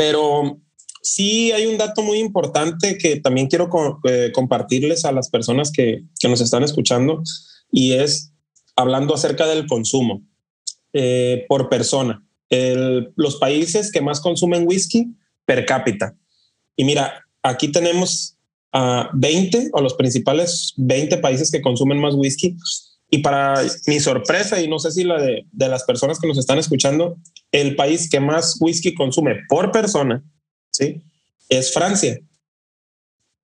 Pero sí hay un dato muy importante que también quiero eh, compartirles a las personas que, que, nos están escuchando y es hablando acerca del consumo eh, por persona. los países que más consumen whisky per cápita. Y mira, aquí tenemos a 20 o los principales 20 países que consumen más whisky. Y para mi sorpresa, y no sé si la de, de las personas que nos están escuchando, el país que más whisky consume por persona, ¿sí? Es Francia.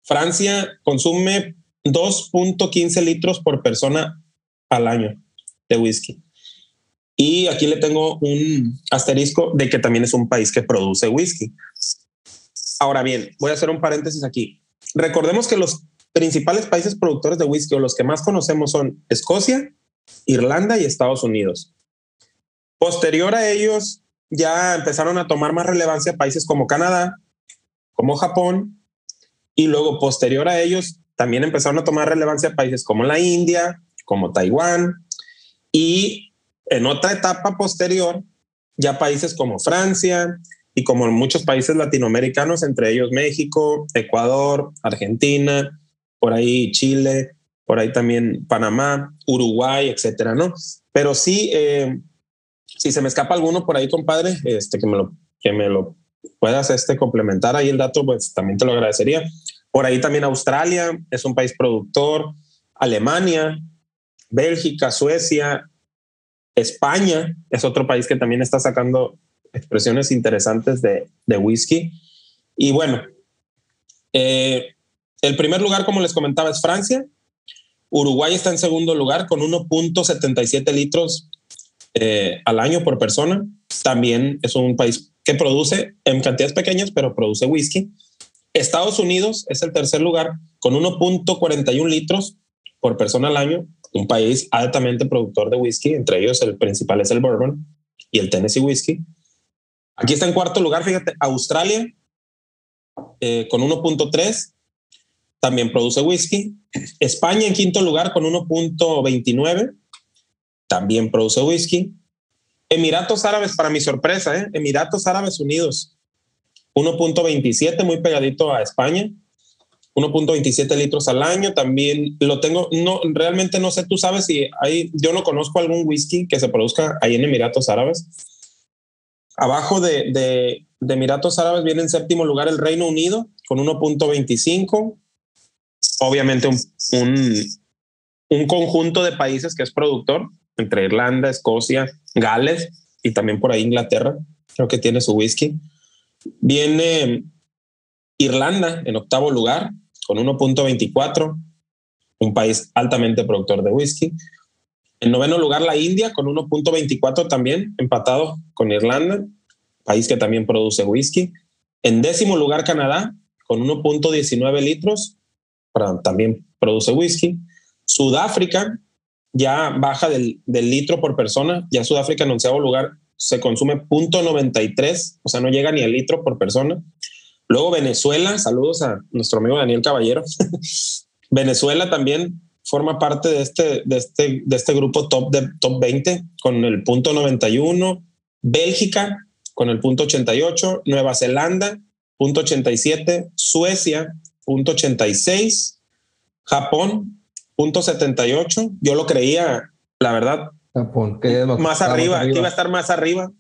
Francia consume 2.15 litros por persona al año de whisky. Y aquí le tengo un asterisco de que también es un país que produce whisky. Ahora bien, voy a hacer un paréntesis aquí. Recordemos que los principales países productores de whisky o los que más conocemos son Escocia, Irlanda y Estados Unidos. Posterior a ellos, ya empezaron a tomar más relevancia países como Canadá, como Japón, y luego posterior a ellos también empezaron a tomar relevancia países como la India, como Taiwán, y en otra etapa posterior, ya países como Francia y como muchos países latinoamericanos, entre ellos México, Ecuador, Argentina, por ahí Chile, por ahí también Panamá, Uruguay, etcétera, ¿no? Pero sí, eh, si se me escapa alguno por ahí, compadre, este, que me lo, que me lo puedas este, complementar ahí el dato, pues también te lo agradecería. Por ahí también Australia es un país productor, Alemania, Bélgica, Suecia, España es otro país que también está sacando expresiones interesantes de, whisky. Y bueno, eh, el primer lugar, como les comentaba, es Francia. Uruguay está en segundo lugar con 1.77 litros eh, al año por persona. También es un país que produce en cantidades pequeñas, pero produce whisky. Estados Unidos es el tercer lugar con 1.41 litros por persona al año, un país altamente productor de whisky, entre ellos el principal es el bourbon y el Tennessee whisky. Aquí está en cuarto lugar, fíjate, Australia eh, con 1.3, también produce whisky. España en quinto lugar con 1.29, también produce whisky. Emiratos Árabes, para mi sorpresa, ¿eh? Emiratos Árabes Unidos, 1.27, muy pegadito a España. 1.27 litros al año. También lo tengo, no, realmente no sé, tú sabes si hay, yo no conozco algún whisky que se produzca ahí en Emiratos Árabes. Abajo de, Emiratos Árabes viene en séptimo lugar el Reino Unido con 1.25. Obviamente un, un, un conjunto de países que es productor, entre Irlanda, Escocia, Gales y también por ahí Inglaterra, creo que tiene su whisky. Viene Irlanda en octavo lugar con 1.24, un país altamente productor de whisky. En noveno lugar, la India con 1.24 también, empatado con Irlanda, país que también produce whisky. En décimo lugar, Canadá con 1.19 litros, también produce whisky. Sudáfrica ya baja del, del, litro por persona, ya Sudáfrica en onceavo lugar se consume 0.93, o sea, no llega ni al litro por persona. Luego Venezuela, saludos a nuestro amigo Daniel Caballero. Venezuela también forma parte de este, de este, de este grupo top, de, top 20 con el punto 91. Bélgica con el punto 88. Nueva Zelanda, punto 87. Suecia, punto 86. Japón, punto 78. Yo lo creía, la verdad, Japón, más arriba, arriba. iba a estar más arriba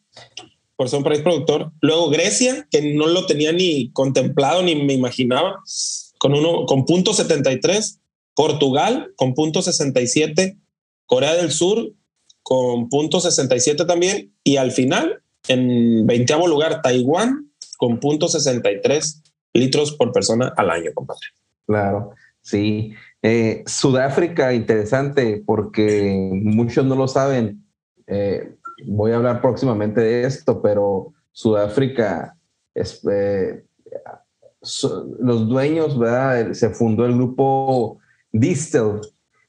por ser un país productor. Luego Grecia, que no lo tenía ni contemplado ni me imaginaba, con uno con punto 73. Portugal con punto 67. Corea del Sur con punto 67 también. Y al final, en 20 lugar, Taiwán con punto 63 litros por persona al año, compadre. Claro, sí. Eh, Sudáfrica, interesante, porque muchos no lo saben. Eh, voy a hablar próximamente de esto, pero Sudáfrica, eh, los dueños, ¿verdad? Se fundó el grupo Distel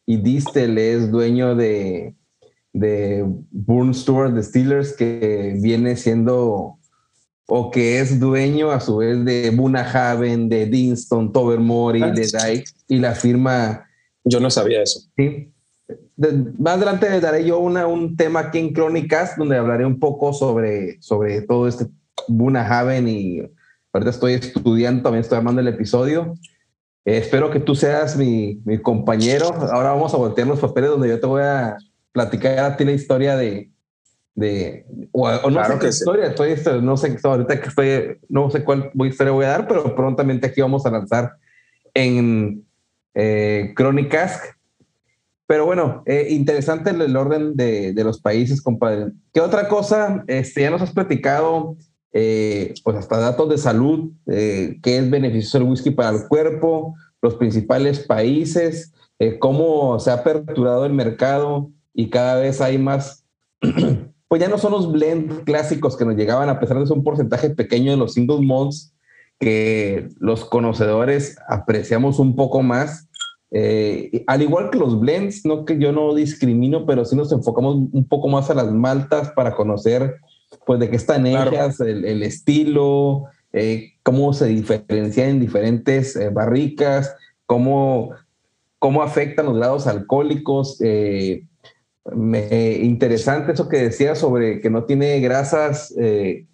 y Distel es dueño de, de Burn Stewart de Steelers, que viene siendo o que es dueño a su vez de Bunahaven, de Dinston, Tobermory, de Dyke y la firma. Yo no sabía eso. Sí, más adelante daré yo una, un tema aquí en Crónicas donde hablaré un poco sobre, sobre todo este Buna Haven y ahorita estoy estudiando, también estoy armando el episodio. Eh, espero que tú seas mi, mi, compañero. Ahora vamos a voltear los papeles donde yo te voy a platicar a ti la historia de, de o, no sé qué historia, estoy, este, no sé ahorita que estoy, no sé cuál historia voy a dar, pero prontamente aquí vamos a lanzar en eh, Crónicas. Pero bueno, eh, interesante el, orden de, de, los países, compadre. ¿Qué otra cosa? Este, ya nos has platicado, eh, pues hasta datos de salud, eh, qué es beneficioso el whisky para el cuerpo, los principales países, cómo se ha aperturado el mercado y cada vez hay más pues ya no son los blends clásicos que nos llegaban, a pesar de ser un porcentaje pequeño de los single malts que los conocedores apreciamos un poco más. Eh, al igual que los blends, no que yo no discrimino, pero sí nos enfocamos un poco más a las maltas para conocer pues de qué están hechas, el, estilo, eh, cómo se diferencian en diferentes eh, barricas, cómo, cómo afectan los grados alcohólicos, me, interesante eso que decía sobre que no tiene grasas. Eh,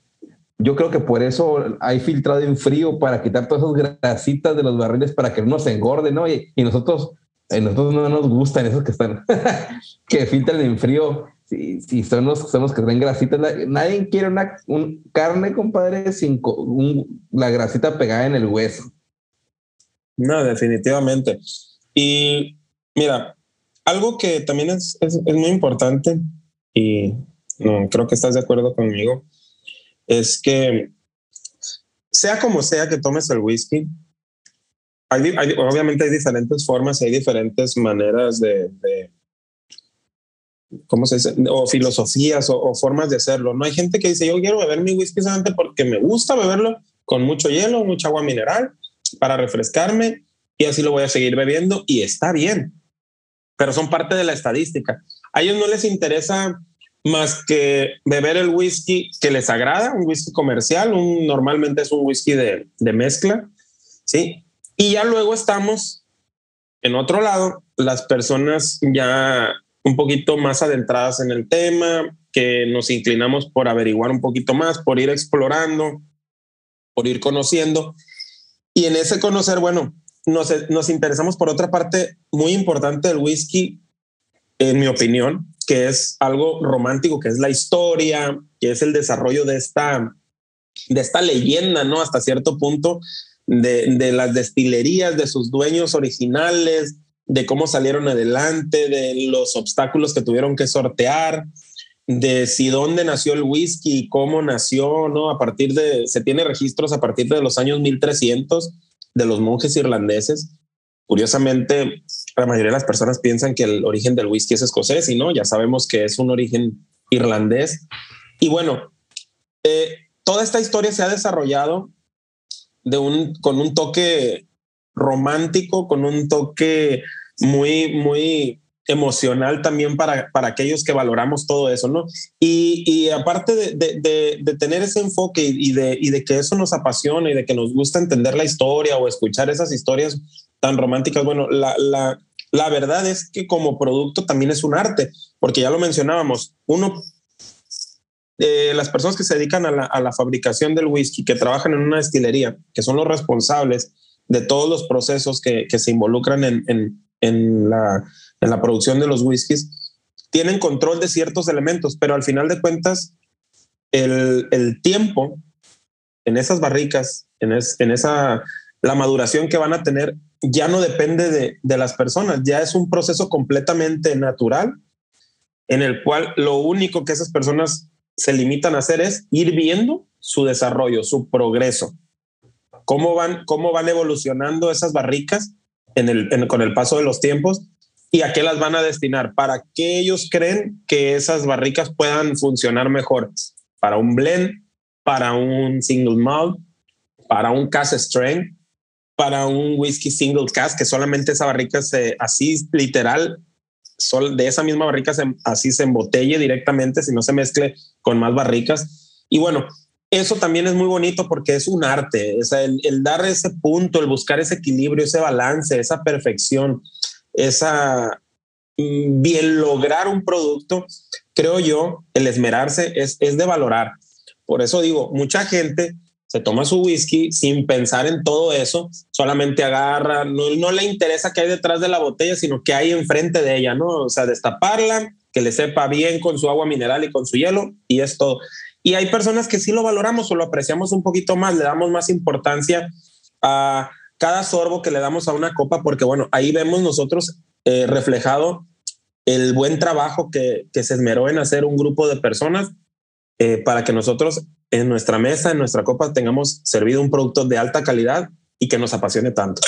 yo creo que por eso hay filtrado en frío para quitar todas esas grasitas de los barriles para que no se engorde, ¿no? Y, nosotros, eh, nosotros no nos gustan esos que están, que filtran en frío. Si, los, son los que traen grasitas, nadie quiere una carne, compadre, sin la grasita pegada en el hueso. No, definitivamente. Y mira, algo que también es, es, muy importante y no, creo que estás de acuerdo conmigo, es que sea como sea que tomes el whisky, obviamente hay diferentes formas, hay diferentes maneras de, de ¿cómo se dice? O filosofías o, o, formas de hacerlo. No hay gente que dice, yo quiero beber mi whisky solamente porque me gusta beberlo con mucho hielo, mucha agua mineral para refrescarme y así lo voy a seguir bebiendo y está bien pero son parte de la estadística. A ellos no les interesa más que beber el whisky que les agrada, un whisky comercial, un, normalmente es un whisky de, de mezcla, ¿sí? Y ya luego estamos en otro lado, las personas ya un poquito más adentradas en el tema, que nos inclinamos por averiguar un poquito más, por ir explorando, por ir conociendo. Y en ese conocer, bueno, nos, interesamos por otra parte muy importante del whisky, en mi opinión, que es algo romántico, que es la historia, que es el desarrollo de esta, de esta leyenda, ¿no? Hasta cierto punto, de, de las destilerías, de sus dueños originales, de cómo salieron adelante, de los obstáculos que tuvieron que sortear, de si dónde nació el whisky, cómo nació, ¿no? A partir de, se tiene registros a partir de los años 1300 de los monjes irlandeses. Curiosamente, la mayoría de las personas piensan que el origen del whisky es escocés y no, ya sabemos que es un origen irlandés. Y bueno, eh, toda esta historia se ha desarrollado de un, con un toque romántico, con un toque muy, muy emocional también para, para aquellos que valoramos todo eso, ¿no? Y, y aparte de, de, tener ese enfoque y de, y de que eso nos apasiona y de que nos gusta entender la historia o escuchar esas historias tan románticas, bueno, la, la, la verdad es que como producto también es un arte, porque ya lo mencionábamos, uno eh, las personas que se dedican a la, a la, fabricación del whisky, que trabajan en una destilería, que son los responsables de todos los procesos que, que se involucran en, en, en, la, en la producción de los whiskies, tienen control de ciertos elementos, pero al final de cuentas, el, tiempo en esas barricas, en, esa, la maduración que van a tener, ya no depende de, las personas, ya es un proceso completamente natural en el cual lo único que esas personas se limitan a hacer es ir viendo su desarrollo, su progreso, cómo van, cómo van evolucionando esas barricas con el paso de los tiempos y a qué las van a destinar, para qué ellos creen que esas barricas puedan funcionar mejor, para un blend, para un single malt, para un cast strain, para un whisky single cast, que solamente esa barrica se, así literal, sol, de esa misma barrica se, así se embotelle directamente, si no se mezcle con más barricas. Y bueno, eso también es muy bonito porque es un arte, o sea, el, el dar ese punto, el buscar ese equilibrio, ese balance, esa perfección esa bien lograr un producto, creo yo, el esmerarse es, es de valorar, por eso digo, mucha gente se toma su whisky sin pensar en todo eso, solamente agarra, no, no le interesa qué hay detrás de la botella, sino qué hay enfrente de ella, ¿no? O sea, destaparla, que le sepa bien con su agua mineral y con su hielo, y es todo. Y hay personas que sí lo valoramos o lo apreciamos un poquito más, le damos más importancia a cada sorbo que le damos a una copa, porque bueno, ahí vemos nosotros eh, reflejado el buen trabajo que, que, se esmeró en hacer un grupo de personas eh, para que nosotros en nuestra mesa, en nuestra copa, tengamos servido un producto de alta calidad y que nos apasione tanto.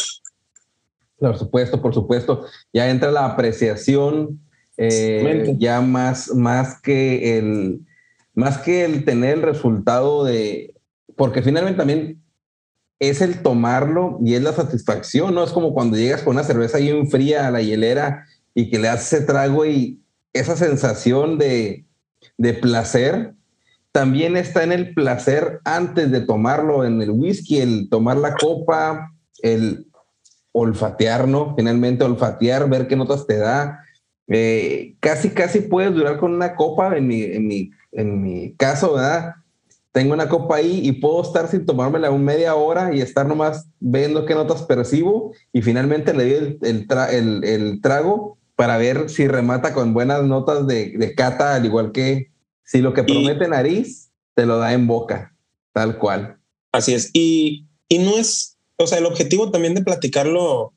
Por supuesto, por supuesto. Ya entra la apreciación, eh, ya más, más que el más que el tener el resultado de, porque finalmente también es el tomarlo y es la satisfacción, ¿no? Es como cuando llegas con una cerveza bien fría a la hielera y que le haces trago y esa sensación de, de placer también está en el placer antes de tomarlo en el whisky, el tomar la copa, el olfatear, ¿no? Finalmente olfatear, ver qué notas te da. Eh, casi, casi puedes durar con una copa, en mi, en mi, en mi caso, ¿verdad? Tengo una copa ahí y puedo estar sin tomármela un media hora y estar nomás viendo qué notas percibo y finalmente le doy el, el, el, trago para ver si remata con buenas notas de, de cata, al igual que si lo que promete nariz, te lo da en boca, tal cual. Así es. Y, y no es, o sea, el objetivo también de platicarlo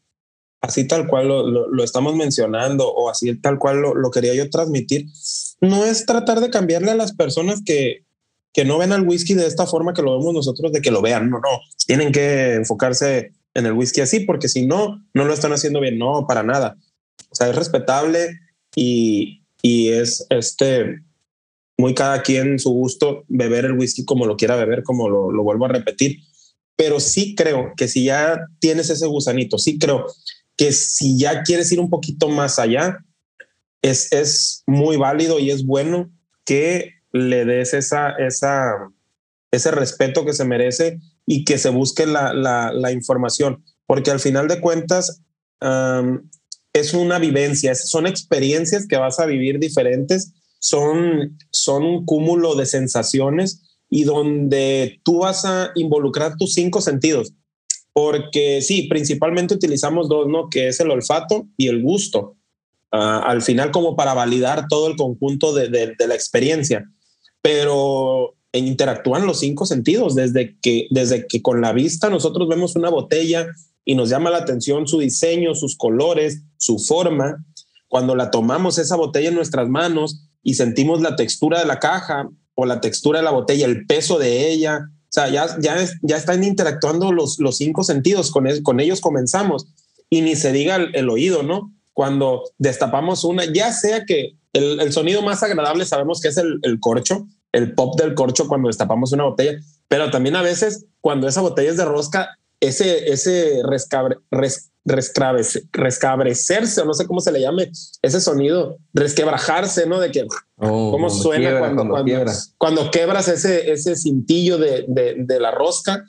así tal cual lo, lo, estamos mencionando o así tal cual lo, lo, quería yo transmitir, no es tratar de cambiarle a las personas que, que no ven al whisky de esta forma que lo vemos nosotros, de que lo vean, no, no, tienen que enfocarse en el whisky así, porque si no, no lo están haciendo bien, no, para nada. O sea, es respetable y, y es este, muy cada quien su gusto beber el whisky como lo quiera beber, como lo, lo, vuelvo a repetir. Pero sí creo que si ya tienes ese gusanito, sí creo que si ya quieres ir un poquito más allá, es, es muy válido y es bueno que le des esa, esa, ese respeto que se merece y que se busque la, la, información, porque al final de cuentas es una vivencia, son experiencias que vas a vivir diferentes son, son un cúmulo de sensaciones y donde tú vas a involucrar tus cinco sentidos. Porque sí, principalmente utilizamos dos, ¿no? Que es el olfato y el gusto. Uh, al final como para validar todo el conjunto de, de la experiencia. Pero interactúan los cinco sentidos, desde que, desde que con la vista nosotros vemos una botella y nos llama la atención su diseño, sus colores, su forma. Cuando la tomamos esa botella en nuestras manos, y sentimos la textura de la caja o la textura de la botella, el peso de ella. O sea, ya, ya, ya están interactuando los, los cinco sentidos, con, con ellos comenzamos. Y ni se diga el, el, oído, ¿no? Cuando destapamos una, ya sea que el, el sonido más agradable sabemos que es el, el, corcho, el pop del corcho cuando destapamos una botella, pero también a veces cuando esa botella es de rosca, ese, ese rescabre, res, rescabrecerse, o no sé cómo se le llame, ese sonido, resquebrajarse, ¿no? De que, oh, ¿cómo suena cuando, cuando, cuando, quebras ese, ese cintillo de, de, de, la rosca?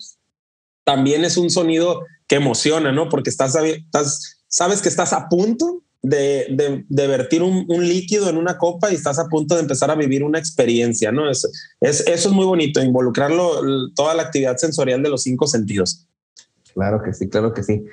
También es un sonido que emociona, ¿no? Porque estás, estás sabes que estás a punto de, de, de vertir un, un, líquido en una copa y estás a punto de empezar a vivir una experiencia, ¿no? Es, es, eso es muy bonito, involucrarlo, toda la actividad sensorial de los cinco sentidos. Claro que sí, claro que sí.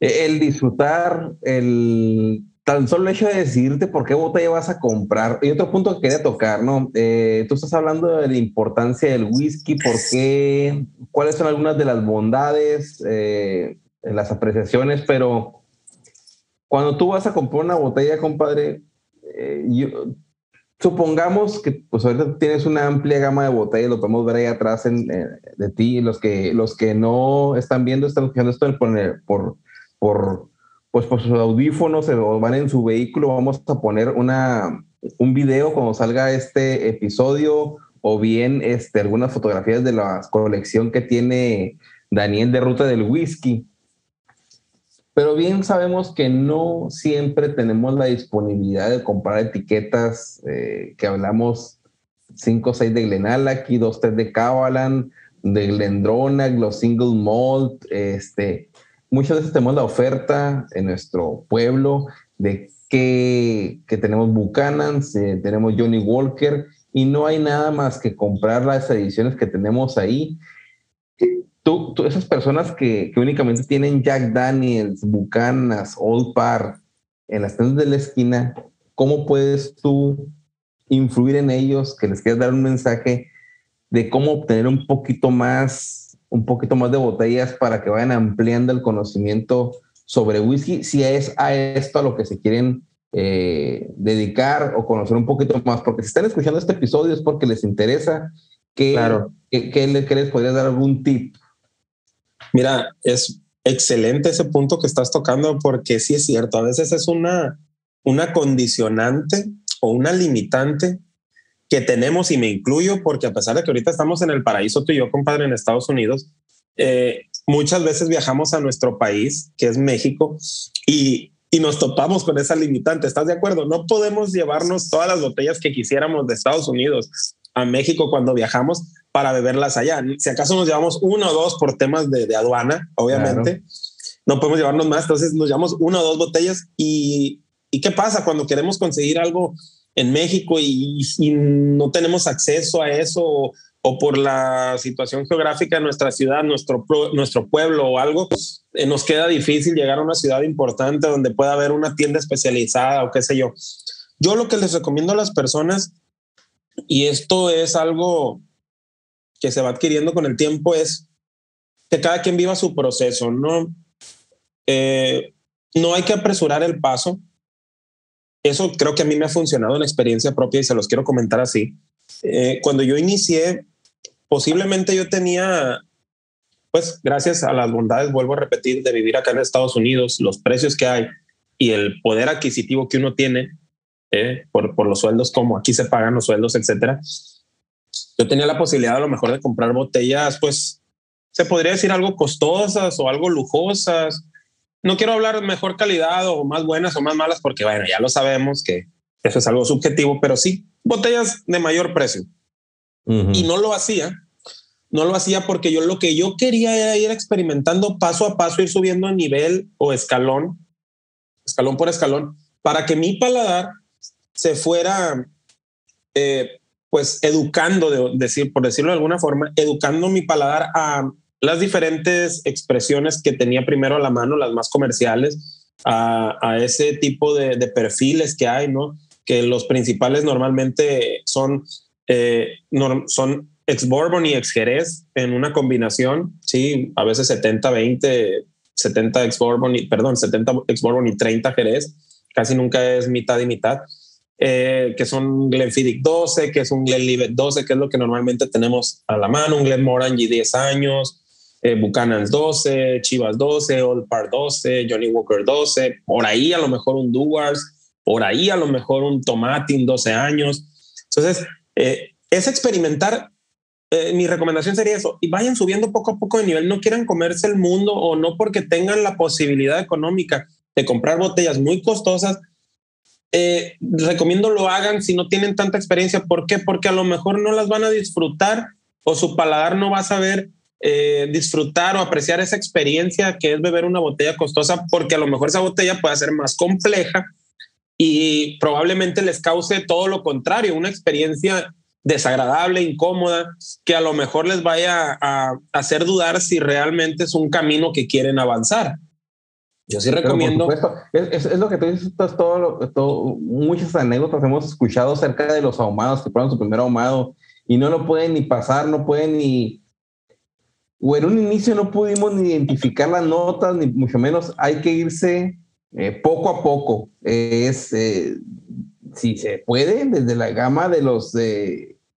E, el disfrutar, el tan solo hecho de decidirte por qué botella vas a comprar. Y otro punto que quería tocar, ¿no? Eh, tú estás hablando de la importancia del whisky, por qué, cuáles son algunas de las bondades, eh, las apreciaciones, pero cuando tú vas a comprar una botella, compadre, eh, yo, supongamos que pues ahorita tienes una amplia gama de botellas, lo podemos ver ahí atrás eh, de ti, los que, los que no están viendo, están escuchando esto por, por, por, pues por sus audífonos o van en su vehículo, vamos a poner una, un video cuando salga este episodio o bien este, algunas fotografías de la colección que tiene Daniel de Ruta del Whisky. Pero bien sabemos que no siempre tenemos la disponibilidad de comprar etiquetas eh, que hablamos 5 o 6 de Glenallach y 2 3 de Cavalan, de Glendronach, los single malt, este, muchas veces tenemos la oferta en nuestro pueblo de que, que tenemos Buchanan, eh, tenemos Johnny Walker y no hay nada más que comprar las ediciones que tenemos ahí. Tú, tú esas personas que, que, únicamente tienen Jack Daniels, Bucanas, Old Par en las tiendas de la esquina, ¿cómo puedes tú influir en ellos, que les quieras dar un mensaje de cómo obtener un poquito más, un poquito más de botellas para que vayan ampliando el conocimiento sobre whisky, si es a esto a lo que se quieren eh, dedicar o conocer un poquito más, porque si están escuchando este episodio es porque les interesa que, claro. que, les podría dar algún tip. Mira, es excelente ese punto que estás tocando porque sí es cierto, a veces es una, una condicionante o una limitante que tenemos y me incluyo porque a pesar de que ahorita estamos en el paraíso tú y yo, compadre, en Estados Unidos, eh, muchas veces viajamos a nuestro país, que es México, y y nos topamos con esa limitante. ¿Estás de acuerdo? No podemos llevarnos todas las botellas que quisiéramos de Estados Unidos a México cuando viajamos para beberlas allá. Si acaso nos llevamos uno o dos por temas de, aduana, obviamente, no podemos llevarnos más. Entonces nos llevamos una o dos botellas y, ¿y qué pasa cuando queremos conseguir algo en México y, y no tenemos acceso a eso o por la situación geográfica de nuestra ciudad, nuestro, nuestro pueblo o algo, eh, nos queda difícil llegar a una ciudad importante donde pueda haber una tienda especializada o qué sé yo. Yo lo que les recomiendo a las personas, y esto es algo que se va adquiriendo con el tiempo, es que cada quien viva su proceso, ¿no? Eh, no hay que apresurar el paso. Eso creo que a mí me ha funcionado en experiencia propia y se los quiero comentar así. Eh, cuando yo inicié, posiblemente yo tenía, pues gracias a las bondades, vuelvo a repetir, de vivir acá en Estados Unidos, los precios que hay y el poder adquisitivo que uno tiene eh, por, por los sueldos, como aquí se pagan los sueldos, etcétera. Yo tenía la posibilidad a lo mejor de comprar botellas, pues se podría decir algo costosas o algo lujosas. No quiero hablar mejor calidad o más buenas o más malas, porque bueno, ya lo sabemos que eso es algo subjetivo, pero sí botellas de mayor precio. Y no lo hacía, no lo hacía porque yo lo que yo quería era ir experimentando paso a paso, ir subiendo nivel o escalón, escalón por escalón, para que mi paladar se fuera, eh, pues, educando, por decirlo de alguna forma, educando mi paladar a las diferentes expresiones que tenía primero a la mano, las más comerciales, a, ese tipo de, perfiles que hay, ¿no? que los principales normalmente son, eh, son ex Bourbon y ex Jerez en una combinación, sí, a veces 70, 20, 70 ex Bourbon y, perdón, 70 ex Bourbon y 30 Jerez, casi nunca es mitad y mitad, eh, que son Glenfiddich 12, que es un Glenlivet 12, que es lo que normalmente tenemos a la mano, un Glenmorangie 10 años, eh, Buchanan's 12, Chivas 12, Old Par 12, Johnny Walker 12, por ahí a lo mejor un Duars, por ahí a lo mejor un tomatín 12 años. Entonces, eh, es experimentar. Eh, mi recomendación sería eso, y vayan subiendo poco a poco de nivel, no quieran comerse el mundo o no porque tengan la posibilidad económica de comprar botellas muy costosas, eh, recomiendo lo hagan si no tienen tanta experiencia. ¿Por qué? Porque a lo mejor no las van a disfrutar o su paladar no va a saber disfrutar o apreciar esa experiencia que es beber una botella costosa, porque a lo mejor esa botella puede ser más compleja y probablemente les cause todo lo contrario, una experiencia desagradable, incómoda, que a lo mejor les vaya a hacer dudar si realmente es un camino que quieren avanzar. Yo sí recomiendo. Es, es, lo que tú dices, todo, todo, muchas anécdotas hemos escuchado acerca de los ahumados que fueron su primer ahumado y no lo pueden ni pasar, no pueden ni. O en un inicio no pudimos ni identificar las notas, ni mucho menos hay que irse eh, poco a poco. es, eh, si se puede, desde la gama de los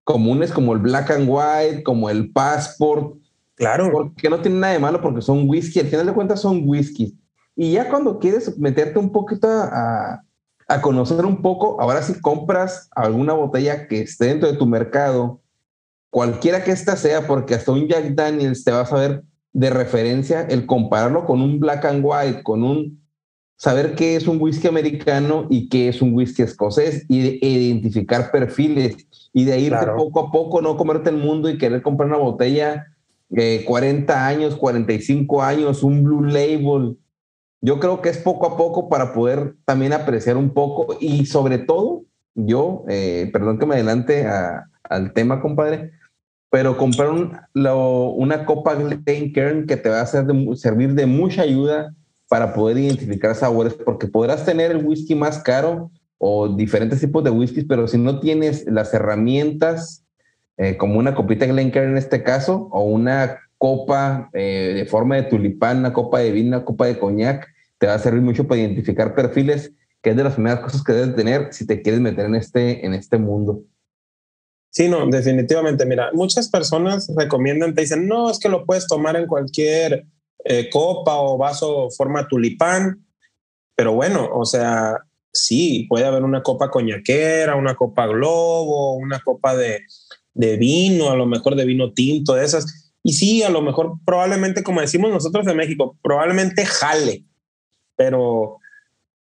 comunes como el Black and White, como el Passport. Claro. Porque no tiene nada de malo porque son whisky. Al final de cuentas son whisky. Y ya cuando quieres meterte un poquito a, a conocer un poco, ahora si compras alguna botella que esté dentro de tu mercado, cualquiera que ésta sea, porque hasta un Jack Daniels te va a saber de referencia el compararlo con un Black and White, con un saber qué es un whisky americano y qué es un whisky escocés y identificar perfiles y de ir poco a poco, no comerte el mundo y querer comprar una botella de 40 años, 45 años, un blue label. Yo creo que es poco a poco para poder también apreciar un poco y sobre todo, yo, eh, perdón que me adelante a, al tema, compadre, pero comprar una copa Glencairn que te va a hacer servir de mucha ayuda para poder identificar sabores, porque podrás tener el whisky más caro o diferentes tipos de whiskies, pero si no tienes las herramientas, eh, como una copita Glencairn en este caso, o una copa eh, de forma de tulipán, una copa de vino, una copa de coñac, te va a servir mucho para identificar perfiles, que es de las primeras cosas que debes tener si te quieres meter en este, en este mundo. Sí, no, definitivamente. Mira, muchas personas recomiendan, te dicen, no, es que lo puedes tomar en cualquier eh, copa o vaso forma tulipán. Pero bueno, o sea, sí, puede haber una copa coñaquera, una copa globo, una copa de, de vino, a lo mejor de vino tinto, de esas. Y sí, a lo mejor probablemente, como decimos nosotros en México, probablemente jale. Pero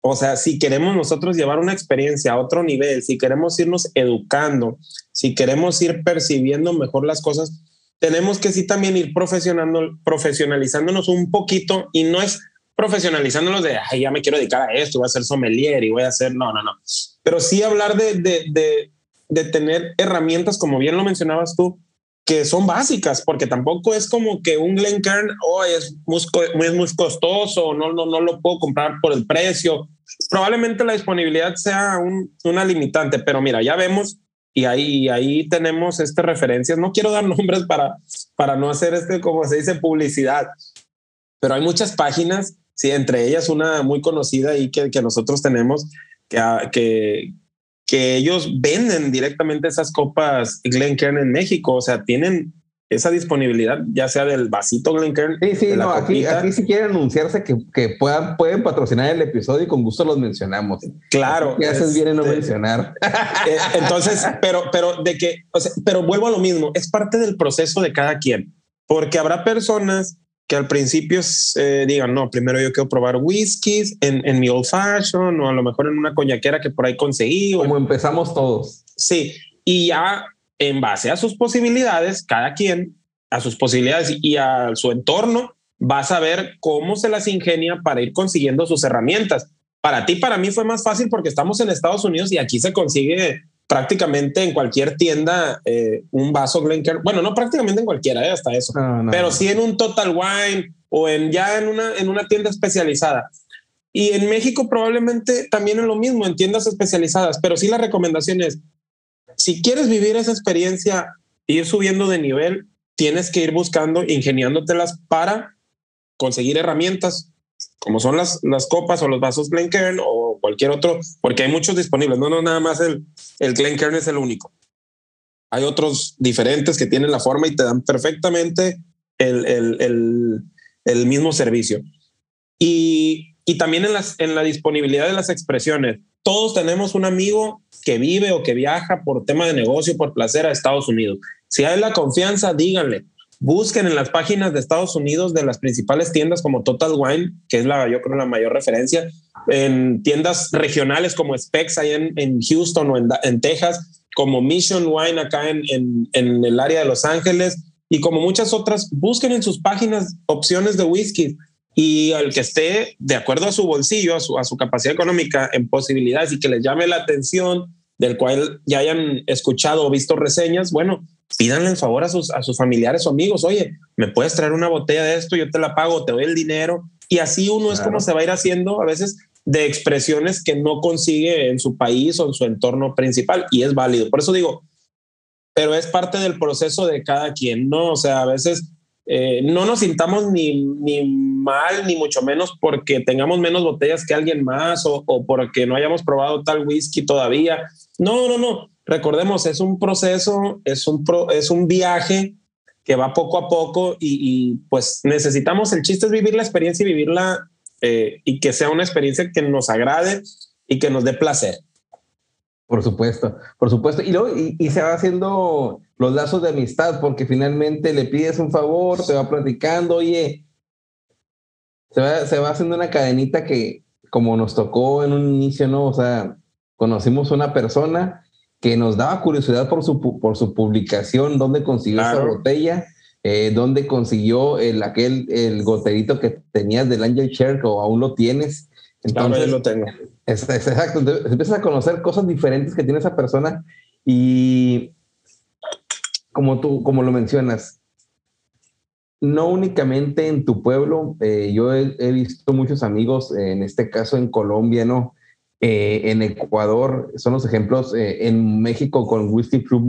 o sea, si queremos nosotros llevar una experiencia a otro nivel, si queremos irnos educando, si queremos ir percibiendo mejor las cosas, tenemos que sí también ir profesionalizándonos un poquito y no es profesionalizándonos de, ay, ya me quiero dedicar a esto, voy a ser sommelier y voy a hacer, no, no, no. Pero sí hablar de, de, de, de tener herramientas, como bien lo mencionabas tú, que son básicas, porque tampoco es como que un Glencairn oh, es, es muy costoso, no, no, no lo puedo comprar por el precio. Probablemente la disponibilidad sea un, una limitante, pero mira, ya vemos y ahí, ahí tenemos estas referencias. No quiero dar nombres para, para no hacer este, como se dice, publicidad, pero hay muchas páginas, sí, entre ellas una muy conocida y que, que nosotros tenemos, que, que, que ellos venden directamente esas copas Glencairn en México, o sea, tienen esa disponibilidad, ya sea del vasito Glencairn. Sí, sí, no, aquí, aquí si quieren anunciarse que, que, puedan, pueden patrocinar el episodio y con gusto los mencionamos. Claro. ¿Qué haces bien en no este, mencionar? Eh, entonces, pero, pero de que, o sea, pero vuelvo a lo mismo, es parte del proceso de cada quien, porque habrá personas que al principio eh, digan, no, primero yo quiero probar whiskies en, en, mi old fashion o a lo mejor en una coñaquera que por ahí conseguí. Como empezamos todos. Sí, y ya en base a sus posibilidades, cada quien a sus posibilidades y a su entorno va a saber cómo se las ingenia para ir consiguiendo sus herramientas. Para ti, para mí fue más fácil porque estamos en Estados Unidos y aquí se consigue prácticamente en cualquier tienda eh, un vaso Glencairn. Bueno, no prácticamente en cualquiera, eh, hasta eso, pero sí en un Total Wine o en ya en una, en una tienda especializada. Y en México probablemente también es lo mismo, en tiendas especializadas, pero sí la recomendación es, si quieres vivir esa experiencia, ir subiendo de nivel, tienes que ir buscando, ingeniándotelas para conseguir herramientas como son las, las copas o los vasos Glencairn o cualquier otro, porque hay muchos disponibles, no, no, nada más el, el Glencairn es el único. Hay otros diferentes que tienen la forma y te dan perfectamente el, el, el, mismo servicio. Y, y también en, las, en la disponibilidad de las expresiones. Todos tenemos un amigo que vive o que viaja por tema de negocio, por placer a Estados Unidos. Si hay la confianza, díganle, busquen en las páginas de Estados Unidos de las principales tiendas como Total Wine, que es la, yo creo, la mayor referencia, en tiendas regionales como Specs ahí en, Houston o en, en, Texas, como Mission Wine acá en, en, el área de Los Ángeles y como muchas otras, busquen en sus páginas opciones de whisky y al que esté de acuerdo a su bolsillo, a su, a su capacidad económica en posibilidades y que les llame la atención, del cual ya hayan escuchado o visto reseñas, bueno, pídanle el favor a sus, a sus familiares o amigos, oye, me puedes traer una botella de esto, yo te la pago, te doy el dinero. Y así uno es como se va a ir haciendo a veces de expresiones que no consigue en su país o en su entorno principal y es válido. Por eso digo, pero es parte del proceso de cada quien, ¿no? O sea, a veces eh, no nos sintamos ni, ni mal, ni mucho menos porque tengamos menos botellas que alguien más o, o porque no hayamos probado tal whisky todavía. No, no, no recordemos, es un proceso, es un, es un viaje que va poco a poco y, pues necesitamos, el chiste es vivir la experiencia y vivirla eh, y que sea una experiencia que nos agrade y que nos dé placer. Por supuesto, por supuesto. Y, luego, y, se va haciendo los lazos de amistad porque finalmente le pides un favor, te va platicando, oye, se va, se va haciendo una cadenita que como nos tocó en un inicio, ¿no? O sea, conocimos una persona que nos daba curiosidad por su, por su publicación, dónde consiguió esa botella, eh, dónde consiguió el, aquel, el goterito que tenías del Angel Share o aún lo tienes. Entonces, lo tengo. exacto, empiezas a conocer cosas diferentes que tiene esa persona y, como tú, como lo mencionas, no únicamente en tu pueblo, eh, yo he, visto muchos amigos, en este caso en Colombia, ¿no? Eh, en Ecuador, son los ejemplos, eh, en México con Whisky Club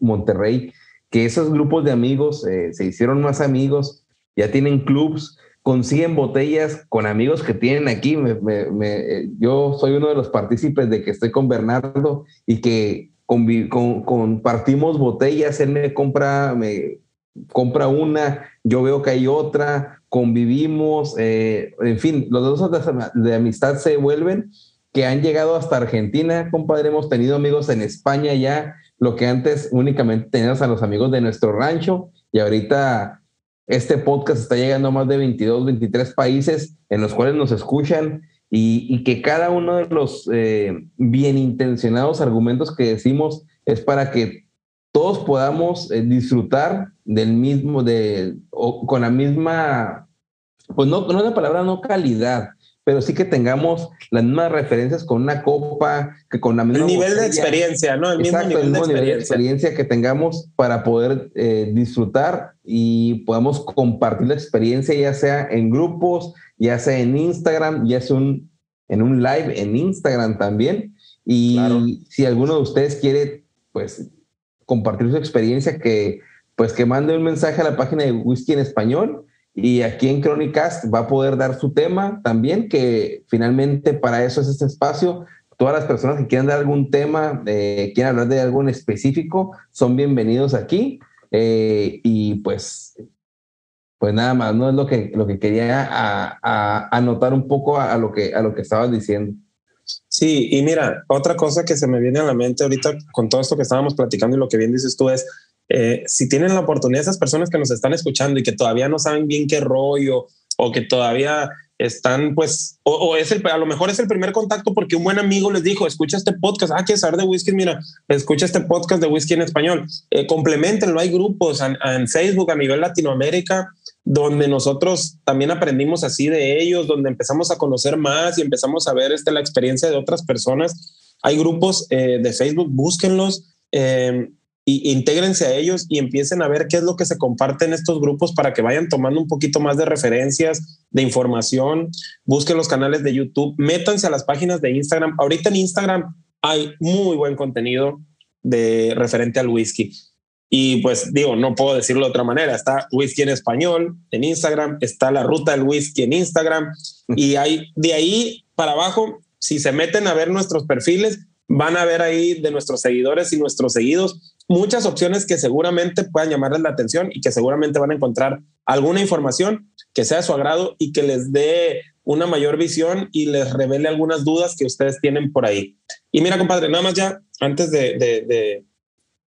Monterrey, que esos grupos de amigos se hicieron más amigos, ya tienen clubs, consiguen botellas con amigos que tienen aquí. yo soy uno de los partícipes de que estoy con Bernardo y que compartimos botellas, él me compra, me compra una, yo veo que hay otra, convivimos, eh, en fin, los dos de amistad se vuelven, que han llegado hasta Argentina, compadre, hemos tenido amigos en España ya, lo que antes únicamente teníamos a los amigos de nuestro rancho, y ahorita este podcast está llegando a más de 22, 23 países en los cuales nos escuchan y, que cada uno de los eh, bien intencionados argumentos que decimos es para que todos podamos eh, disfrutar del mismo, de, o con la misma, pues no, no la palabra no calidad, pero sí que tengamos las mismas referencias con una copa, que con la misma... El nivel de experiencia, ¿no? El mismo, nivel, de experiencia. que tengamos para poder eh, disfrutar y podamos compartir la experiencia, ya sea en grupos, ya sea en Instagram, ya sea un, en un live en Instagram también. Y si alguno de ustedes quiere, pues, compartir su experiencia, que pues que mande un mensaje a la página de Whisky en Español y aquí en Chronicast va a poder dar su tema también, que finalmente para eso es este espacio. Todas las personas que quieran dar algún tema, eh, quieran hablar de algo en específico, son bienvenidos aquí. Eh, y pues, pues nada más, no es lo que, lo que quería anotar un poco a, lo que, a lo que estabas diciendo. Sí, y mira, otra cosa que se me viene a la mente ahorita con todo esto que estábamos platicando y lo que bien dices tú es, eh, si tienen la oportunidad, esas personas que nos están escuchando y que todavía no saben bien qué rollo o que todavía están pues, o, es el, a lo mejor es el primer contacto porque un buen amigo les dijo, escucha este podcast, ah, que saber de whisky, mira, escucha este podcast de whisky en español, eh, complementenlo, hay grupos en Facebook a nivel Latinoamérica donde nosotros también aprendimos así de ellos, donde empezamos a conocer más y empezamos a ver este, la experiencia de otras personas. Hay grupos eh, de Facebook, búsquenlos. Eh, y intégrense a ellos y empiecen a ver qué es lo que se comparte en estos grupos para que vayan tomando un poquito más de referencias, de información, busquen los canales de YouTube, métanse a las páginas de Instagram. Ahorita en Instagram hay muy buen contenido de referente al whisky. Y pues digo, no puedo decirlo de otra manera. Está whisky en español en Instagram, está la ruta del whisky en Instagram y hay de ahí para abajo, si se meten a ver nuestros perfiles, van a ver ahí de nuestros seguidores y nuestros seguidos muchas opciones que seguramente puedan llamarles la atención y que seguramente van a encontrar alguna información que sea de su agrado y que les dé una mayor visión y les revele algunas dudas que ustedes tienen por ahí. Y mira, compadre, nada más ya, antes de,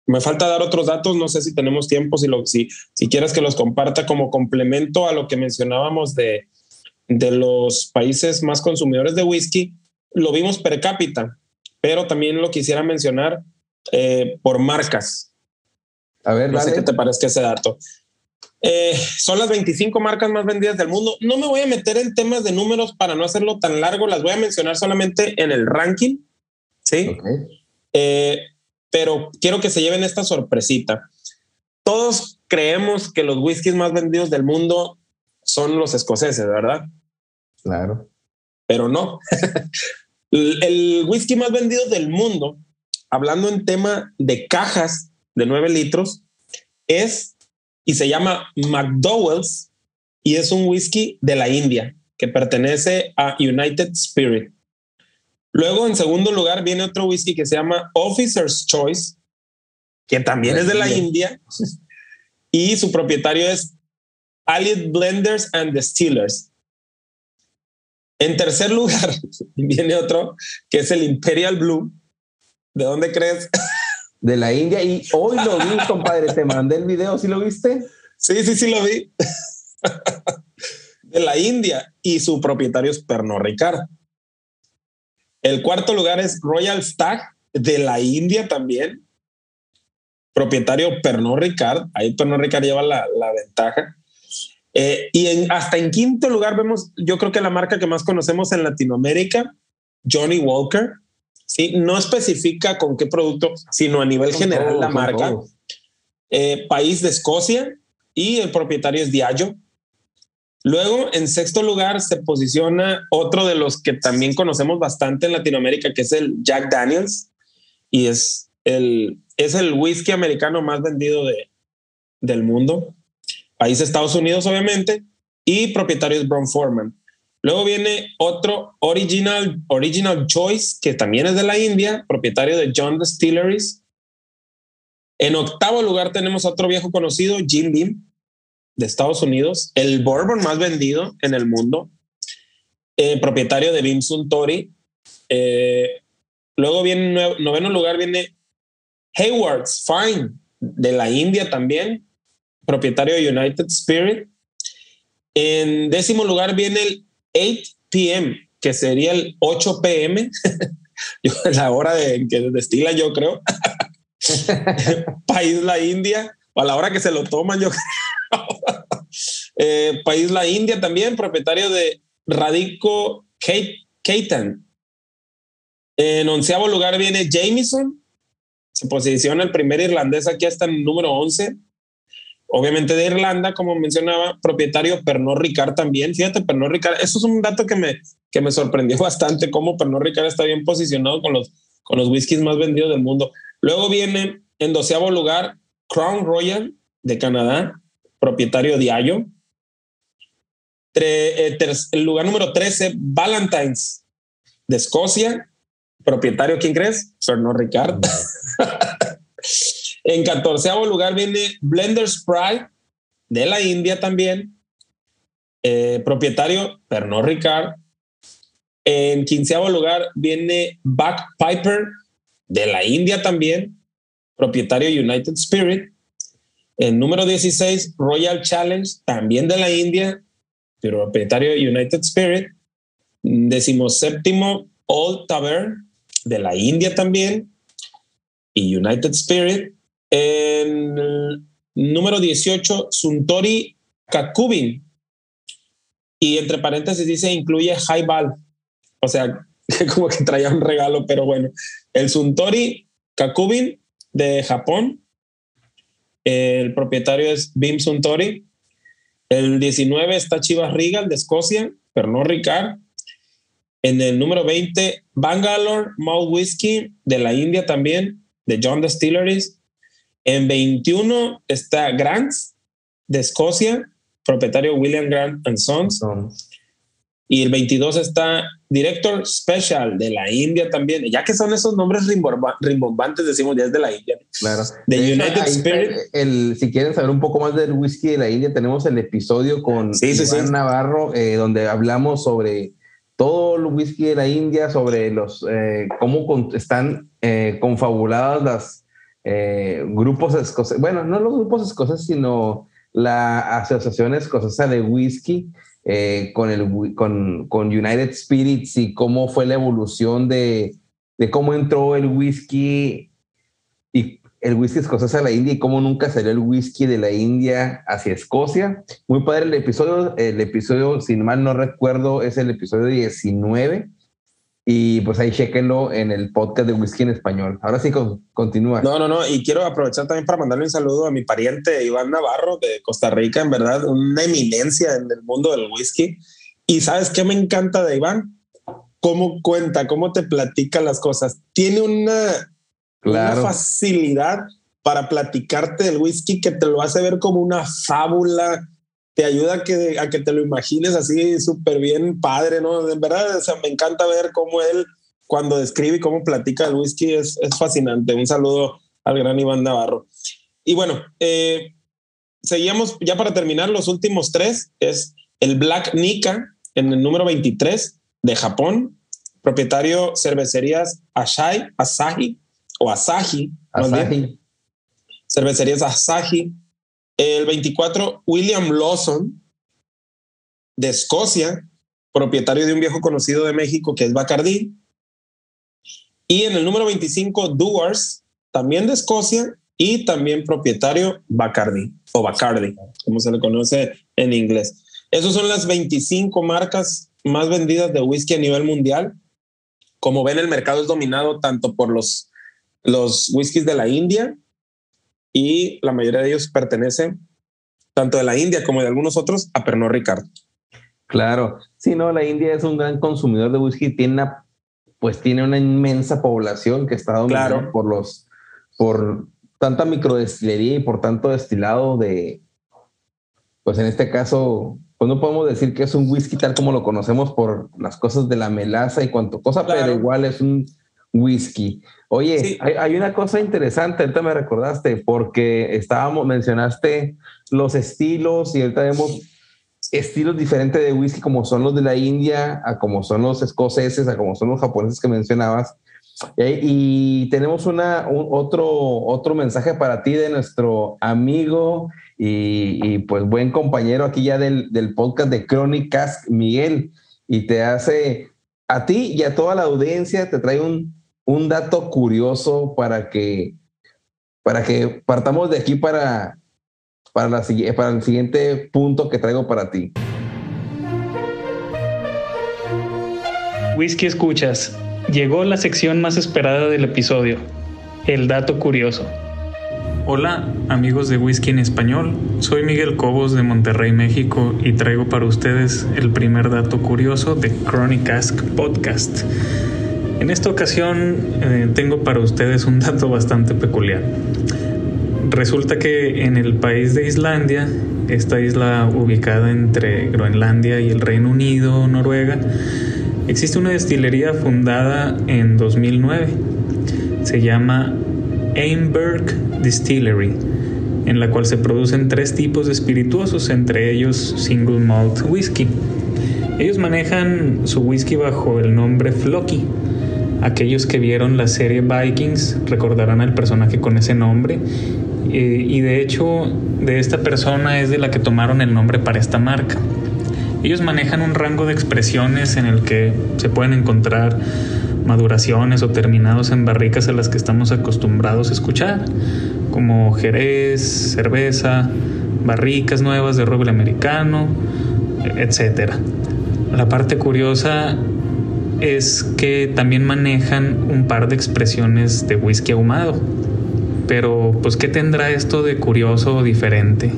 me falta dar otros datos, no sé si tenemos tiempo, si, lo, si, si quieres que los comparta como complemento a lo que mencionábamos de, de los países más consumidores de whisky, lo vimos per cápita, pero también lo quisiera mencionar eh, por marcas. A ver, no sé qué te parece ese dato. Eh, son las 25 marcas más vendidas del mundo. No me voy a meter en temas de números para no hacerlo tan largo. Las voy a mencionar solamente en el ranking. Sí. Eh, pero quiero que se lleven esta sorpresita. Todos creemos que los whiskies más vendidos del mundo son los escoceses, ¿verdad? Claro. Pero no. el whisky más vendido del mundo hablando en tema de cajas de 9 litros, es y se llama McDowell's y es un whisky de la India que pertenece a United Spirit. Luego, en segundo lugar, viene otro whisky que se llama Officer's Choice, que también es de la India, y su propietario es Allied Blenders and Distillers. En tercer lugar, viene otro que es el Imperial Blue, ¿De dónde crees? De la India. Y hoy lo vi, compadre. Te mandé el video. ¿Sí lo viste? Sí, sí, sí lo vi. De la India. Y su propietario es Pernod Ricard. El cuarto lugar es Royal Stag de la India también. Propietario Pernod Ricard. Ahí Pernod Ricard lleva la, ventaja. Eh, y en, hasta en quinto lugar vemos, yo creo que la marca que más conocemos en Latinoamérica, Johnny Walker, ¿sí? No especifica con qué producto, sino a nivel general la marca. eh, país de Escocia y el propietario es Diageo. Luego, en sexto lugar, se posiciona otro de los que también conocemos bastante en Latinoamérica, que es el Jack Daniels, y es el, es el whisky americano más vendido de, del mundo. País Estados Unidos, obviamente, y propietario es Brown Foreman. Luego viene otro Original, Original Choice, que también es de la India, propietario de John Distilleries. En octavo lugar tenemos otro viejo conocido, Jim Beam, de Estados Unidos, el bourbon más vendido en el mundo, eh, propietario de Beam Suntory. Eh, luego viene, en noveno lugar viene Hayward's Fine, de la India también, propietario de United Spirit. En décimo lugar viene el 8 p.m., que sería el 8 p.m., la hora de que destila yo creo. País la India, o a la hora que se lo toman yo creo. eh, país la India también, propietario de Radico Keitan. En onceavo lugar viene Jameson, se posiciona el primer irlandés aquí hasta el número 11 obviamente de Irlanda, como mencionaba, propietario Pernod Ricard también. Fíjate, Pernod Ricard, eso es un dato que me, que me sorprendió bastante, cómo Pernod Ricard está bien posicionado con los, con los whiskies más vendidos del mundo. Luego viene en doceavo lugar Crown Royal de Canadá, propietario de Ayo. Eh, el lugar número 13, Valentine's de Escocia, propietario, ¿quién crees? Pernod Ricard. En catorceavo lugar viene Blender's Pride de la India también. Eh, propietario Pernod Ricard. En quinceavo lugar viene Back Piper de la India también. Propietario United Spirit. En número 16, Royal Challenge, también de la India, propietario United Spirit. Decimoséptimo, Old Tavern, de la India también, y United Spirit. El número 18, Suntory Kakubin. Y entre paréntesis dice incluye Highball. O sea, como que traía un regalo, pero bueno. El Suntory Kakubin de Japón. El propietario es Bim Suntory. El 19 está Chivas Regal de Escocia, pero no Ricard. En el número 20, Bangalore Malt Whiskey de la India también, de John Distilleries. En 21 está Grants de Escocia, propietario William Grant and Sons. Y el 22 está Director Special de la India también. Ya que son esos nombres rimbombantes, decimos ya es de la India. Claro. De, United Spirit. El, si quieren saber un poco más del whisky de la India, tenemos el episodio con sí, Iván Navarro, eh, donde hablamos sobre todo el whisky de la India, sobre los eh, cómo están eh, confabuladas las eh, grupos escoceses, bueno, no los grupos escoceses, sino la Asociación Escocesa de Whisky eh, con, el, con, con, United Spirits y cómo fue la evolución de, de, cómo entró el whisky y el whisky escocés a la India y cómo nunca salió el whisky de la India hacia Escocia. Muy padre el episodio, el episodio, sin mal no recuerdo, es el episodio 19 y pues ahí chequenlo en el podcast de Whisky en Español. Ahora sí, continúa. No, no, no. Y quiero aprovechar también para mandarle un saludo a mi pariente Iván Navarro de Costa Rica, en verdad, una eminencia en el mundo del whisky. Y sabes qué me encanta de Iván? Cómo cuenta, cómo te platica las cosas. Tiene una, una facilidad para platicarte del whisky que te lo hace ver como una fábula te ayuda a que, a que te lo imagines así súper bien padre, ¿no? En verdad, o sea, me encanta ver cómo él, cuando describe y cómo platica el whisky, es, es fascinante. Un saludo al gran Iván Navarro. Y bueno, eh, seguíamos ya para terminar, los últimos tres es el Black Nika en el número 23 de Japón, propietario cervecerías Ashai, Asahi o Asahi, Asahi. cervecerías Asahi el 24, William Lawson, de Escocia, propietario de un viejo conocido de México que es Bacardi. Y en el número 25, Duars, también de Escocia y también propietario Bacardi o Bacardi, como se le conoce en inglés. Esas son las 25 marcas más vendidas de whisky a nivel mundial. Como ven, el mercado es dominado tanto por los, los whiskies de la India y la mayoría de ellos pertenecen, tanto de la India como de algunos otros, a Pernod Ricard. Claro, sí, no, la India es un gran consumidor de whisky, tiene una, pues tiene una inmensa población que está dominada por los, por tanta microdestilería y por tanto destilado de, pues en este caso, pues no podemos decir que es un whisky tal como lo conocemos por las cosas de la melaza y cuanto cosa, pero igual es un whisky. Oye, hay, una cosa interesante, ahorita me recordaste, porque estábamos, mencionaste los estilos y ahorita vemos estilos diferentes de whisky como son los de la India, a como son los escoceses, a como son los japoneses que mencionabas. Y tenemos una, otro, otro mensaje para ti de nuestro amigo y, pues buen compañero aquí ya del, del podcast de Crónicas, Miguel, y te hace a ti y a toda la audiencia, te trae un, un dato curioso para que, para que partamos de aquí para, para, la, para el siguiente punto que traigo para ti. Whisky Escuchas. Llegó la sección más esperada del episodio, el dato curioso. Hola amigos de Whisky en Español, soy Miguel Cobos de Monterrey, México y traigo para ustedes el primer dato curioso de Chronic Ask Podcast. En esta ocasión eh, tengo para ustedes un dato bastante peculiar. Resulta que en el país de Islandia, esta isla ubicada entre Groenlandia y el Reino Unido, Noruega, existe una destilería fundada en 2009. Se llama Einberg Distillery, en la cual se producen tres tipos de espirituosos, entre ellos single malt whisky. Ellos manejan su whisky bajo el nombre Flocky. Aquellos que vieron la serie Vikings recordarán al personaje con ese nombre eh, y de hecho de esta persona es de la que tomaron el nombre para esta marca. Ellos manejan un rango de expresiones en el que se pueden encontrar maduraciones o terminados en barricas a las que estamos acostumbrados a escuchar, como jerez, cerveza, barricas nuevas de roble americano, etc. La parte curiosa es que también manejan un par de expresiones de whisky ahumado. Pero, pues, ¿qué tendrá esto de curioso o diferente?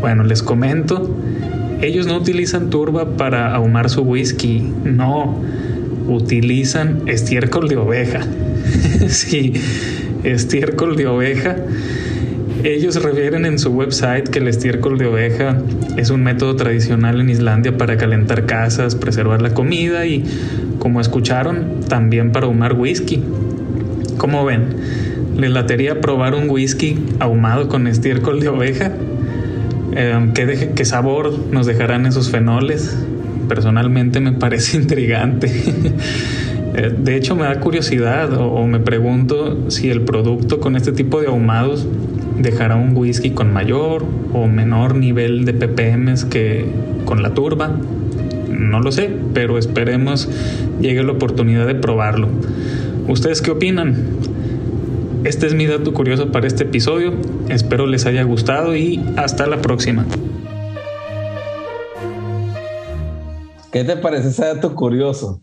Bueno, les comento, ellos no utilizan turba para ahumar su whisky, no utilizan estiércol de oveja. sí, estiércol de oveja. Ellos refieren en su website que el estiércol de oveja es un método tradicional en Islandia para calentar casas, preservar la comida y, como escucharon, también para ahumar whisky. Como ven, ¿les latería probar un whisky ahumado con estiércol de oveja? ¿qué, ¿Qué sabor nos dejarán esos fenoles? personalmente me parece intrigante. Eh, de hecho, me da curiosidad o, me pregunto si el producto con este tipo de ahumados dejará un whisky con mayor o menor nivel de ppm que con la turba. No lo sé, pero esperemos llegue la oportunidad de probarlo. ¿Ustedes qué opinan? Este es mi dato curioso para este episodio. Espero les haya gustado y hasta la próxima. ¿Qué te parece ese dato curioso?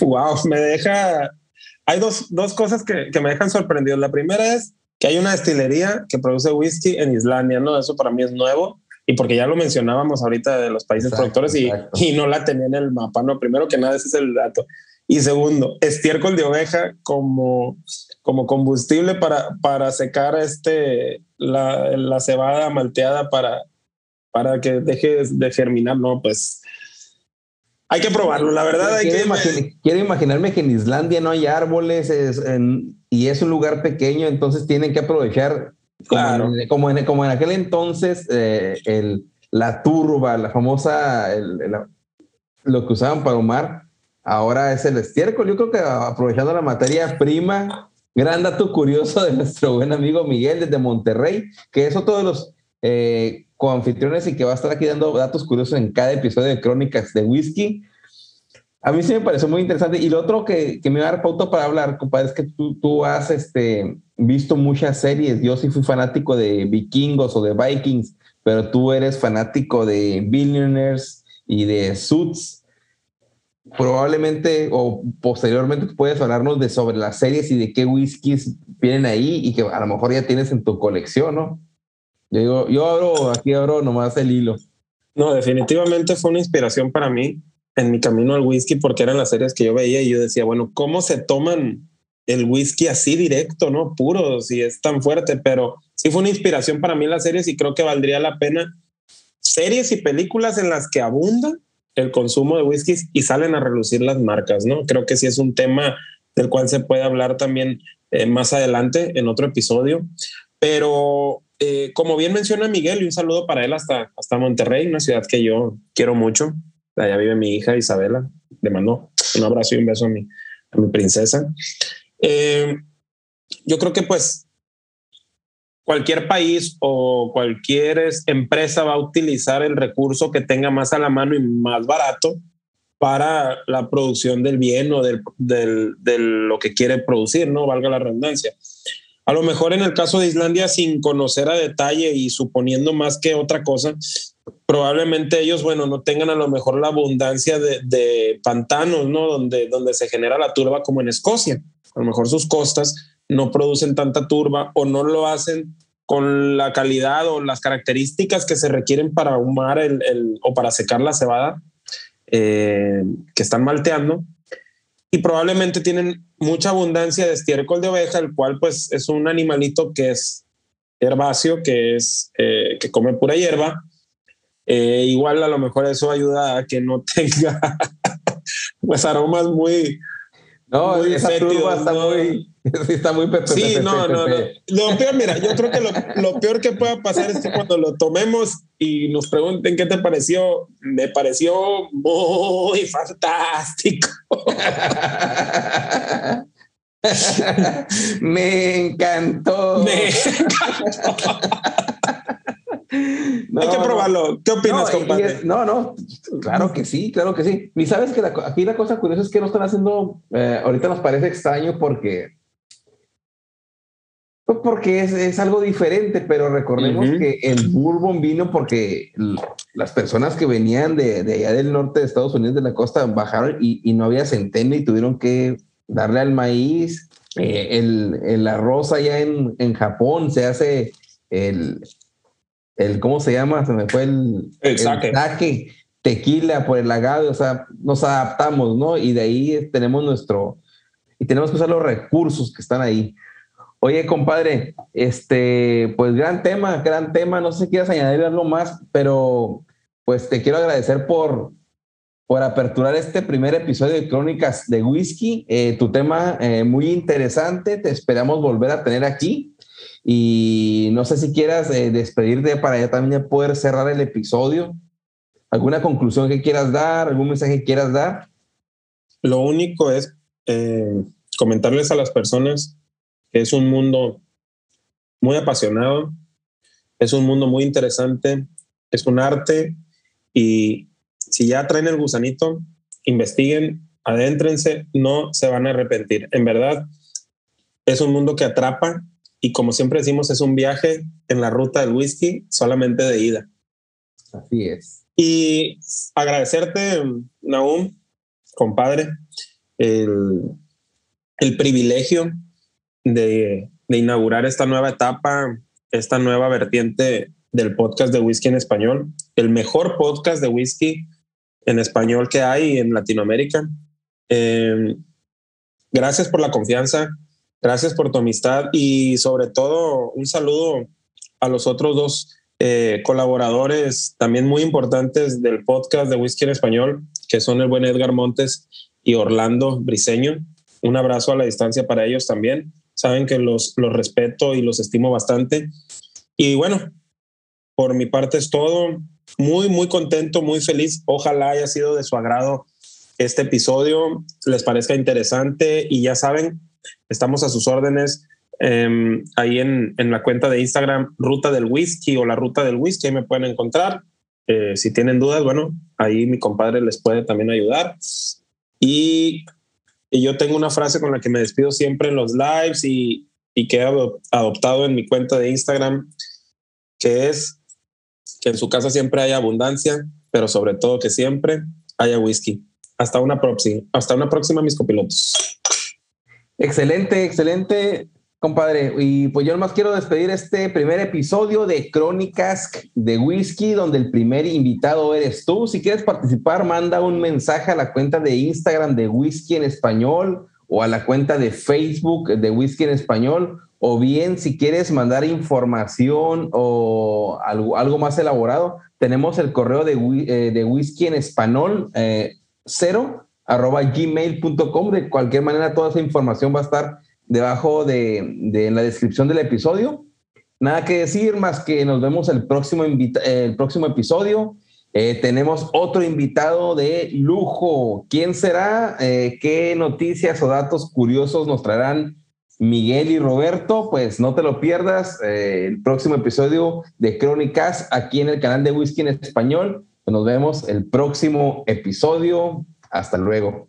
wow, me deja. Hay dos, dos cosas que, que, me dejan sorprendido. La primera es que hay una destilería que produce whisky en Islandia, ¿no? Eso para mí es nuevo. Y porque ya lo mencionábamos ahorita de los países productores y, y, no la tenía en el mapa, ¿no? Primero que nada, ese es el dato. Y segundo, estiércol de oveja como, como combustible para, para secar este, la, la cebada malteada para, para que deje de germinar, ¿no? Pues hay que probarlo, la verdad. Hay quiero, que... quiero imaginarme que en Islandia no hay árboles y es un lugar pequeño, entonces tienen que aprovechar, claro. como, en, como, en, aquel entonces, eh, el, la turba, la famosa, lo que usaban para humar, ahora es el estiércol. Yo creo que aprovechando la materia prima, gran dato curioso de nuestro buen amigo Miguel desde Monterrey, que eso todos los... Eh, anfitriones y que va a estar aquí dando datos curiosos en cada episodio de Crónicas de Whisky. A mí sí me pareció muy interesante. Y lo otro que, que me va a dar pauta para hablar, compadre, es que tú, tú has este, visto muchas series. Yo sí fui fanático de vikingos o de vikings, pero tú eres fanático de Billionaires y de Suits. probablemente o posteriormente puedes hablarnos de sobre las series y de qué whiskies vienen ahí y que a lo mejor ya tienes en tu colección, ¿no? Yo yo abro, aquí abro nomás el hilo. No, definitivamente fue una inspiración para mí en mi camino al whisky porque eran las series que yo veía y yo decía, bueno, ¿cómo se toman el whisky así directo, no puro, si es tan fuerte? Pero sí fue una inspiración para mí las series y creo que valdría la pena series y películas en las que abunda el consumo de whiskies y salen a relucir las marcas, ¿no? Creo que sí es un tema del cual se puede hablar también eh, más adelante en otro episodio. Pero eh, como bien menciona Miguel, y un saludo para él hasta, hasta Monterrey, una ciudad que yo quiero mucho. Allá vive mi hija Isabela. Le mando un abrazo y un beso a mi, a mi princesa. Eh, yo creo que pues cualquier país o cualquier empresa va a utilizar el recurso que tenga más a la mano y más barato para la producción del bien o del, del, de lo que quiere producir, ¿no? Valga la redundancia. A lo mejor en el caso de Islandia, sin conocer a detalle y suponiendo más que otra cosa, probablemente ellos, bueno, no tengan a lo mejor la abundancia de, pantanos, ¿no? Donde, donde se genera la turba como en Escocia. A lo mejor sus costas no producen tanta turba o no lo hacen con la calidad o las características que se requieren para ahumar el, el, o para secar la cebada eh, que están malteando. Y probablemente tienen mucha abundancia de estiércol de oveja, el cual pues es un animalito que es herbáceo, que es eh, que come pura hierba. Eh, igual a lo mejor eso ayuda a que no tenga pues aromas muy, no, muy esa turba está muy Sí, está muy pepe, Sí, no, no, no. Lo peor, mira, yo creo que lo, lo, peor que pueda pasar es que cuando lo tomemos y nos pregunten qué te pareció, me pareció muy fantástico. me encantó. Me encantó. No, Hay que probarlo. ¿Qué opinas, no, compadre? no, no, claro que sí, claro que sí. Y sabes que la, aquí la cosa curiosa es que no están haciendo, eh, ahorita nos parece extraño porque pues porque es, es, algo diferente, pero recordemos uh -huh. que el bourbon vino porque las personas que venían de, de, allá del norte de Estados Unidos, de la costa, bajaron y, y no había centeno y tuvieron que darle al maíz. Eh, el, el, arroz allá en, en, Japón se hace el, el, ¿cómo se llama? Se me fue el, el saque. El saque tequila por el agave, o sea, nos adaptamos, ¿no? Y de ahí tenemos nuestro, y tenemos que usar los recursos que están ahí. Oye, compadre, este, pues gran tema, gran tema. No sé si quieres añadir algo más, pero pues te quiero agradecer por, por aperturar este primer episodio de Crónicas de Whisky. Eh, tu tema eh, muy interesante, te esperamos volver a tener aquí. Y no sé si quieras eh, despedirte para ya también poder cerrar el episodio. ¿Alguna conclusión que quieras dar? ¿Algún mensaje que quieras dar? Lo único es comentarles a las personas es un mundo muy apasionado, es un mundo muy interesante, es un arte y si ya traen el gusanito, investiguen, adéntrense, no se van a arrepentir. En verdad, es un mundo que atrapa y como siempre decimos, es un viaje en la ruta del whisky solamente de ida. Así es. Y agradecerte, Naum, compadre, el, el privilegio de, inaugurar esta nueva etapa, esta nueva vertiente del podcast de whisky en español, el mejor podcast de whisky en español que hay en Latinoamérica. Eh, gracias por la confianza, gracias por tu amistad y sobre todo un saludo a los otros dos eh, colaboradores también muy importantes del podcast de whisky en español, que son el buen Edgar Montes y Orlando Briseño. Un abrazo a la distancia para ellos también saben que los, los respeto y los estimo bastante. Y bueno, por mi parte es todo. Muy, muy contento, muy feliz. Ojalá haya sido de su agrado este episodio, les parezca interesante y ya saben, estamos a sus órdenes eh, ahí en, en, la cuenta de Instagram, Ruta del Whisky o la Ruta del Whisky, ahí me pueden encontrar. Eh, si tienen dudas, bueno, ahí mi compadre les puede también ayudar. Y y yo tengo una frase con la que me despido siempre en los lives y, y que he adoptado en mi cuenta de Instagram, que es que en su casa siempre haya abundancia, pero sobre todo que siempre haya whisky. Hasta una próxima, hasta una próxima, mis copilotos. Excelente, excelente, compadre. Y pues yo nomás quiero despedir este primer episodio de Crónicas de Whisky, donde el primer invitado eres tú. Si quieres participar, manda un mensaje a la cuenta de Instagram de Whisky en Español o a la cuenta de Facebook de Whisky en Español. O bien, si quieres mandar información o algo, más elaborado, tenemos el correo de, eh, de Whisky en Español eh, cero arroba gmail.com. De cualquier manera, toda esa información va a estar debajo de, en la descripción del episodio. Nada que decir más que nos vemos el próximo, el próximo episodio. Eh, tenemos otro invitado de lujo. ¿Quién será? Eh, ¿Qué noticias o datos curiosos nos traerán Miguel y Roberto? Pues no te lo pierdas. Eh, el próximo episodio de Crónicas aquí en el canal de Whisky en Español. Nos vemos el próximo episodio. Hasta luego.